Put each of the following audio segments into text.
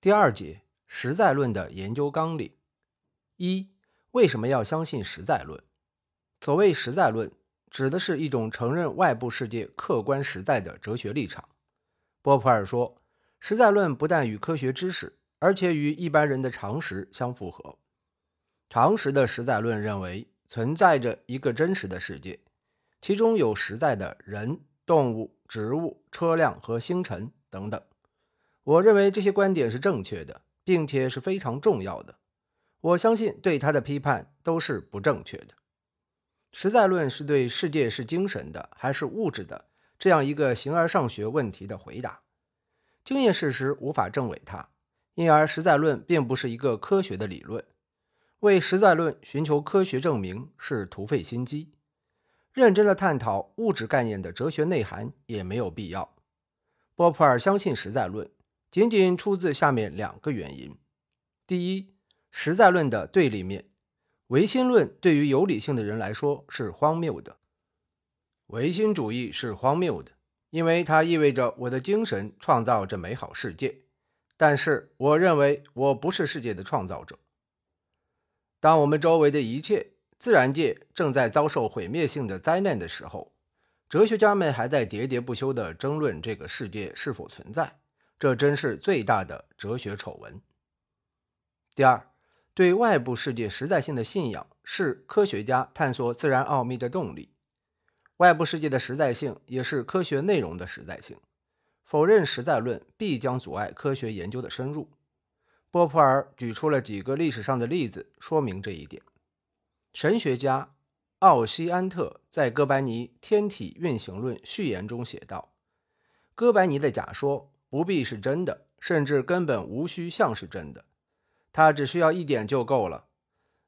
第二节实在论的研究纲领：一、为什么要相信实在论？所谓实在论，指的是一种承认外部世界客观实在的哲学立场。波普尔说，实在论不但与科学知识，而且与一般人的常识相符合。常识的实在论认为存在着一个真实的世界，其中有实在的人、动物、植物、车辆和星辰等等。我认为这些观点是正确的，并且是非常重要的。我相信对他的批判都是不正确的。实在论是对世界是精神的还是物质的这样一个形而上学问题的回答。经验事实无法证伪它，因而实在论并不是一个科学的理论。为实在论寻求科学证明是徒费心机。认真的探讨物质概念的哲学内涵也没有必要。波普尔相信实在论。仅仅出自下面两个原因：第一，实在论的对立面，唯心论对于有理性的人来说是荒谬的。唯心主义是荒谬的，因为它意味着我的精神创造这美好世界，但是我认为我不是世界的创造者。当我们周围的一切自然界正在遭受毁灭性的灾难的时候，哲学家们还在喋喋不休地争论这个世界是否存在。这真是最大的哲学丑闻。第二，对外部世界实在性的信仰是科学家探索自然奥秘的动力。外部世界的实在性也是科学内容的实在性。否认实在论必将阻碍科学研究的深入。波普尔举出了几个历史上的例子说明这一点。神学家奥西安特在哥白尼《天体运行论》序言中写道：“哥白尼的假说。”不必是真的，甚至根本无需像是真的，它只需要一点就够了。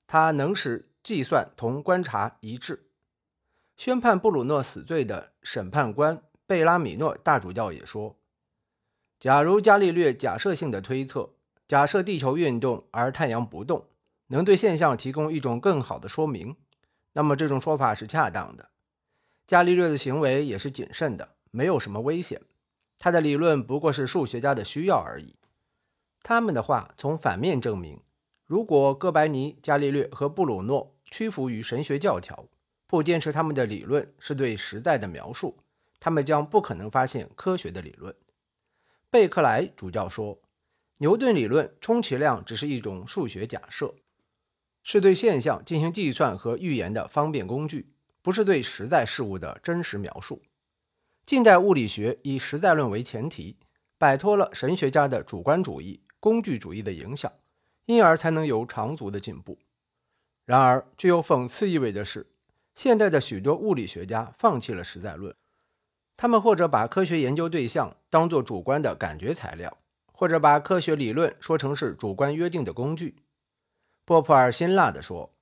它能使计算同观察一致。宣判布鲁诺死罪的审判官贝拉米诺大主教也说：“假如伽利略假设性的推测，假设地球运动而太阳不动，能对现象提供一种更好的说明，那么这种说法是恰当的。伽利略的行为也是谨慎的，没有什么危险。”他的理论不过是数学家的需要而已。他们的话从反面证明，如果哥白尼、伽利略和布鲁诺屈服于神学教条，不坚持他们的理论是对实在的描述，他们将不可能发现科学的理论。贝克莱主教说，牛顿理论充其量只是一种数学假设，是对现象进行计算和预言的方便工具，不是对实在事物的真实描述。近代物理学以实在论为前提，摆脱了神学家的主观主义、工具主义的影响，因而才能有长足的进步。然而，具有讽刺意味的是，现代的许多物理学家放弃了实在论，他们或者把科学研究对象当作主观的感觉材料，或者把科学理论说成是主观约定的工具。波普尔辛辣地说：“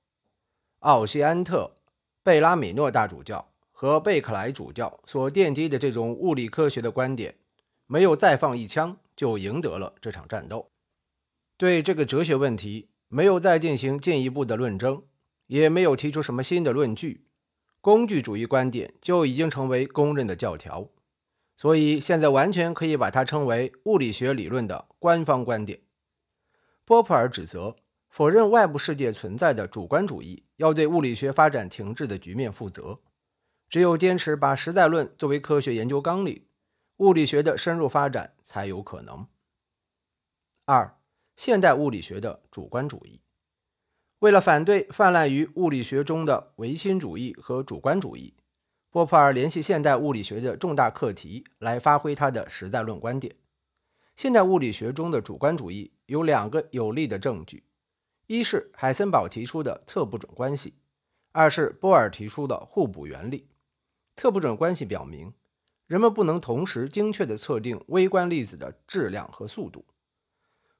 奥西安特、贝拉米诺大主教。”和贝克莱主教所奠基的这种物理科学的观点，没有再放一枪就赢得了这场战斗。对这个哲学问题，没有再进行进一步的论争，也没有提出什么新的论据，工具主义观点就已经成为公认的教条。所以现在完全可以把它称为物理学理论的官方观点。波普尔指责否认外部世界存在的主观主义，要对物理学发展停滞的局面负责。只有坚持把实在论作为科学研究纲领，物理学的深入发展才有可能。二、现代物理学的主观主义，为了反对泛滥于物理学中的唯心主义和主观主义，波普尔联系现代物理学的重大课题来发挥他的实在论观点。现代物理学中的主观主义有两个有力的证据：一是海森堡提出的测不准关系，二是波尔提出的互补原理。测不准关系表明，人们不能同时精确地测定微观粒子的质量和速度。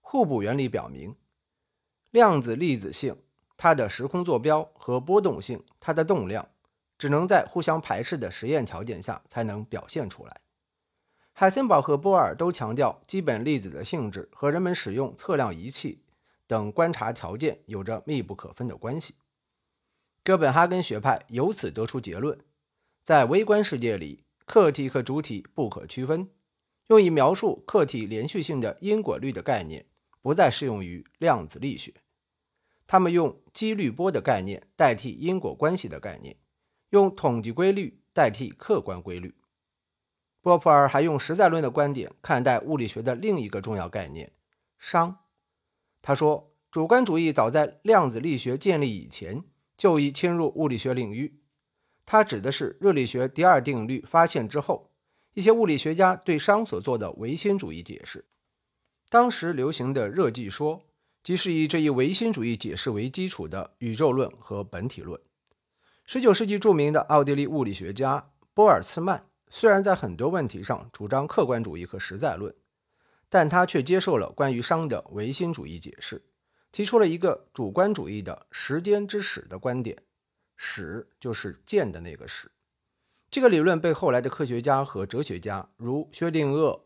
互补原理表明，量子粒子性它的时空坐标和波动性它的动量，只能在互相排斥的实验条件下才能表现出来。海森堡和波尔都强调，基本粒子的性质和人们使用测量仪器等观察条件有着密不可分的关系。哥本哈根学派由此得出结论。在微观世界里，客体和主体不可区分。用以描述客体连续性的因果律的概念，不再适用于量子力学。他们用几率波的概念代替因果关系的概念，用统计规律代替客观规律。波普尔还用实在论的观点看待物理学的另一个重要概念——熵。他说，主观主义早在量子力学建立以前就已侵入物理学领域。他指的是热力学第二定律发现之后，一些物理学家对熵所做的唯心主义解释。当时流行的热寂说，即是以这一唯心主义解释为基础的宇宙论和本体论。19世纪著名的奥地利物理学家波尔茨曼。虽然在很多问题上主张客观主义和实在论，但他却接受了关于熵的唯心主义解释，提出了一个主观主义的时间之始的观点。始就是剑的那个始。这个理论被后来的科学家和哲学家如薛定谔、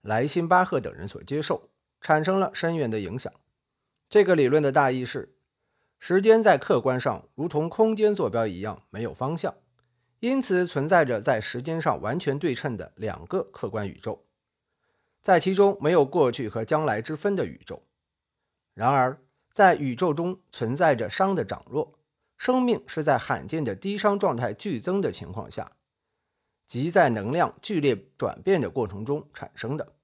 莱辛巴赫等人所接受，产生了深远的影响。这个理论的大意是：时间在客观上如同空间坐标一样没有方向。因此，存在着在时间上完全对称的两个客观宇宙，在其中没有过去和将来之分的宇宙。然而，在宇宙中存在着熵的涨落，生命是在罕见的低熵状态剧增的情况下，即在能量剧烈转变的过程中产生的。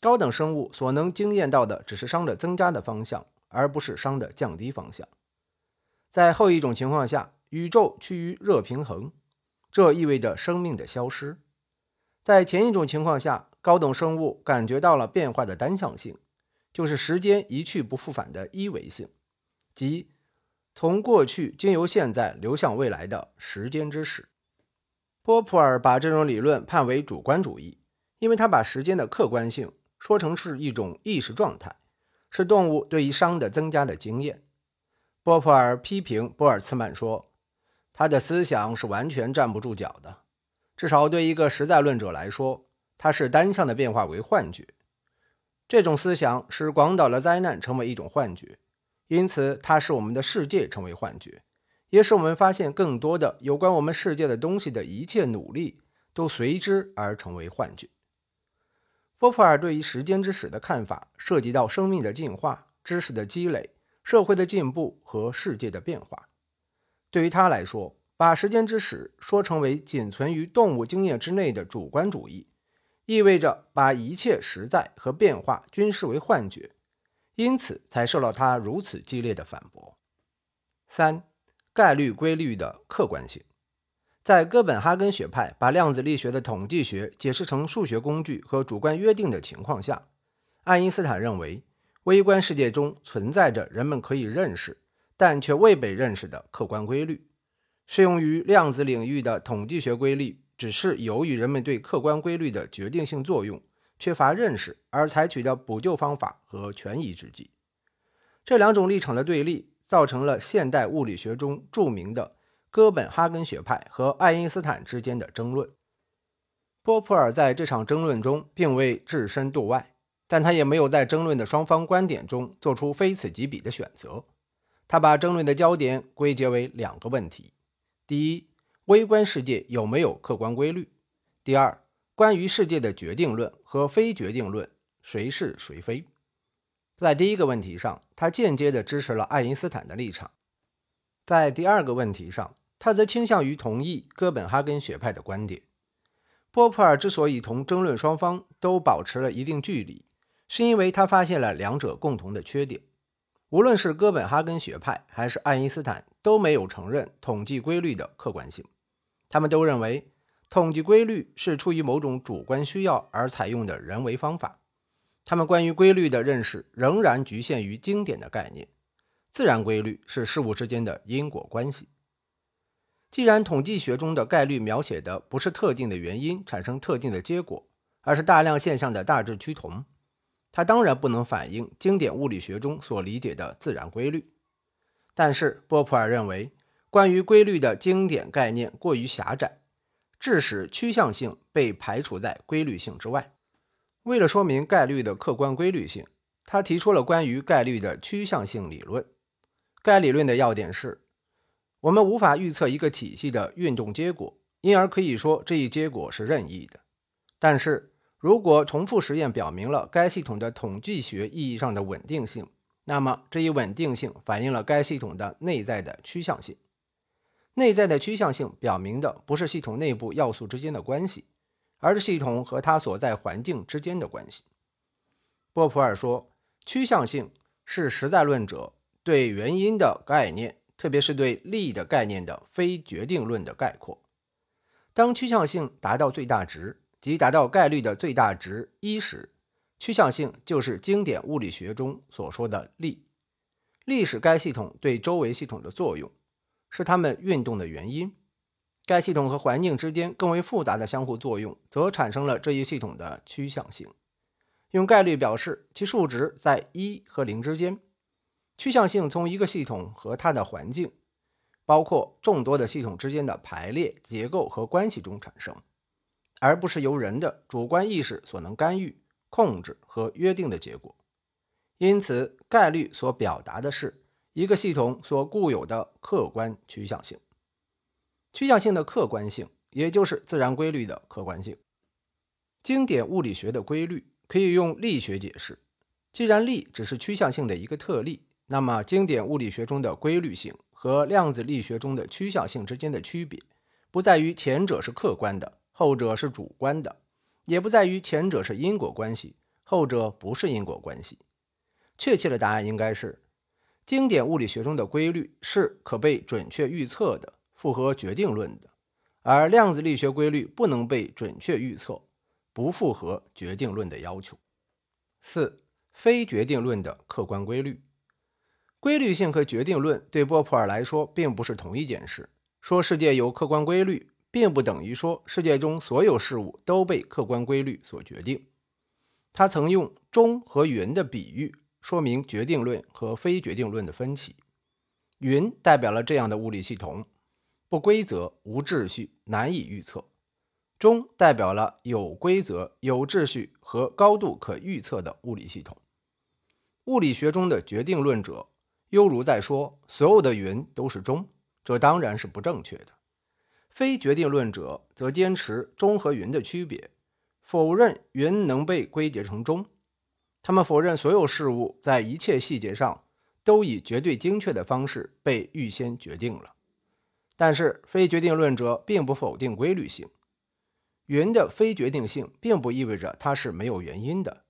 高等生物所能经验到的只是熵的增加的方向，而不是熵的降低方向。在后一种情况下，宇宙趋于热平衡。这意味着生命的消失。在前一种情况下，高等生物感觉到了变化的单向性，就是时间一去不复返的一维性，即从过去经由现在流向未来的时间之史。波普尔把这种理论判为主观主义，因为他把时间的客观性说成是一种意识状态，是动物对于熵的增加的经验。波普尔批评波尔茨曼说。他的思想是完全站不住脚的，至少对一个实在论者来说，它是单向的变化为幻觉。这种思想使广岛的灾难成为一种幻觉，因此它使我们的世界成为幻觉，也使我们发现更多的有关我们世界的东西的一切努力都随之而成为幻觉。波普尔对于时间之史的看法涉及到生命的进化、知识的积累、社会的进步和世界的变化。对于他来说，把时间之史说成为仅存于动物经验之内的主观主义，意味着把一切实在和变化均视为幻觉，因此才受到他如此激烈的反驳。三、概率规律的客观性，在哥本哈根学派把量子力学的统计学解释成数学工具和主观约定的情况下，爱因斯坦认为微观世界中存在着人们可以认识。但却未被认识的客观规律，适用于量子领域的统计学规律，只是由于人们对客观规律的决定性作用缺乏认识而采取的补救方法和权宜之计。这两种立场的对立，造成了现代物理学中著名的哥本哈根学派和爱因斯坦之间的争论。波普尔在这场争论中并未置身度外，但他也没有在争论的双方观点中做出非此即彼的选择。他把争论的焦点归结为两个问题：第一，微观世界有没有客观规律；第二，关于世界的决定论和非决定论，谁是谁非？在第一个问题上，他间接地支持了爱因斯坦的立场；在第二个问题上，他则倾向于同意哥本哈根学派的观点。波普尔之所以同争论双方都保持了一定距离，是因为他发现了两者共同的缺点。无论是哥本哈根学派还是爱因斯坦，都没有承认统计规律的客观性。他们都认为，统计规律是出于某种主观需要而采用的人为方法。他们关于规律的认识仍然局限于经典的概念。自然规律是事物之间的因果关系。既然统计学中的概率描写的不是特定的原因产生特定的结果，而是大量现象的大致趋同。它当然不能反映经典物理学中所理解的自然规律，但是波普尔认为，关于规律的经典概念过于狭窄，致使趋向性被排除在规律性之外。为了说明概率的客观规律性，他提出了关于概率的趋向性理论。该理论的要点是：我们无法预测一个体系的运动结果，因而可以说这一结果是任意的。但是，如果重复实验表明了该系统的统计学意义上的稳定性，那么这一稳定性反映了该系统的内在的趋向性。内在的趋向性表明的不是系统内部要素之间的关系，而是系统和它所在环境之间的关系。波普尔说，趋向性是实在论者对原因的概念，特别是对力的概念的非决定论的概括。当趋向性达到最大值，即达到概率的最大值一时，趋向性就是经典物理学中所说的力。力是该系统对周围系统的作用。是它们运动的原因。该系统和环境之间更为复杂的相互作用，则产生了这一系统的趋向性。用概率表示，其数值在一和零之间。趋向性从一个系统和它的环境，包括众多的系统之间的排列结构和关系中产生，而不是由人的主观意识所能干预、控制和约定的结果。因此，概率所表达的是。一个系统所固有的客观趋向性，趋向性的客观性，也就是自然规律的客观性。经典物理学的规律可以用力学解释。既然力只是趋向性的一个特例，那么经典物理学中的规律性和量子力学中的趋向性之间的区别，不在于前者是客观的，后者是主观的；也不在于前者是因果关系，后者不是因果关系。确切的答案应该是。经典物理学中的规律是可被准确预测的，符合决定论的；而量子力学规律不能被准确预测，不符合决定论的要求。四、非决定论的客观规律。规律性和决定论对波普尔来说并不是同一件事。说世界有客观规律，并不等于说世界中所有事物都被客观规律所决定。他曾用钟和云的比喻。说明决定论和非决定论的分歧。云代表了这样的物理系统：不规则、无秩序、难以预测。中代表了有规则、有秩序和高度可预测的物理系统。物理学中的决定论者，犹如在说所有的云都是中，这当然是不正确的。非决定论者则坚持中和云的区别，否认云能被归结成中。他们否认所有事物在一切细节上都以绝对精确的方式被预先决定了，但是非决定论者并不否定规律性。云的非决定性并不意味着它是没有原因的，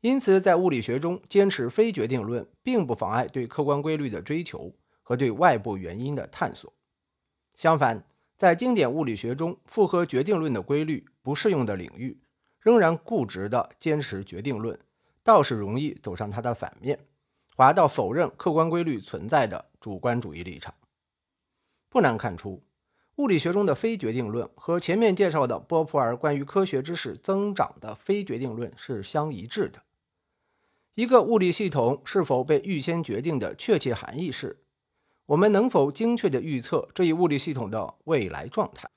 因此在物理学中坚持非决定论并不妨碍对客观规律的追求和对外部原因的探索。相反，在经典物理学中，符合决定论的规律不适用的领域，仍然固执地坚持决定论。倒是容易走上它的反面，滑到否认客观规律存在的主观主义立场。不难看出，物理学中的非决定论和前面介绍的波普尔关于科学知识增长的非决定论是相一致的。一个物理系统是否被预先决定的确切含义是：我们能否精确地预测这一物理系统的未来状态？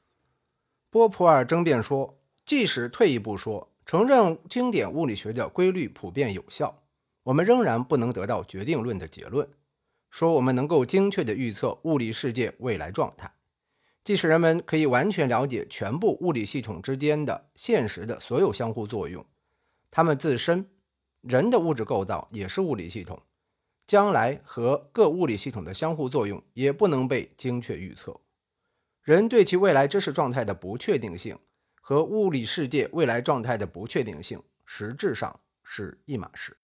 波普尔争辩说，即使退一步说。承认经典物理学的规律普遍有效，我们仍然不能得到决定论的结论，说我们能够精确地预测物理世界未来状态。即使人们可以完全了解全部物理系统之间的现实的所有相互作用，它们自身，人的物质构造也是物理系统，将来和各物理系统的相互作用也不能被精确预测。人对其未来知识状态的不确定性。和物理世界未来状态的不确定性实质上是一码事。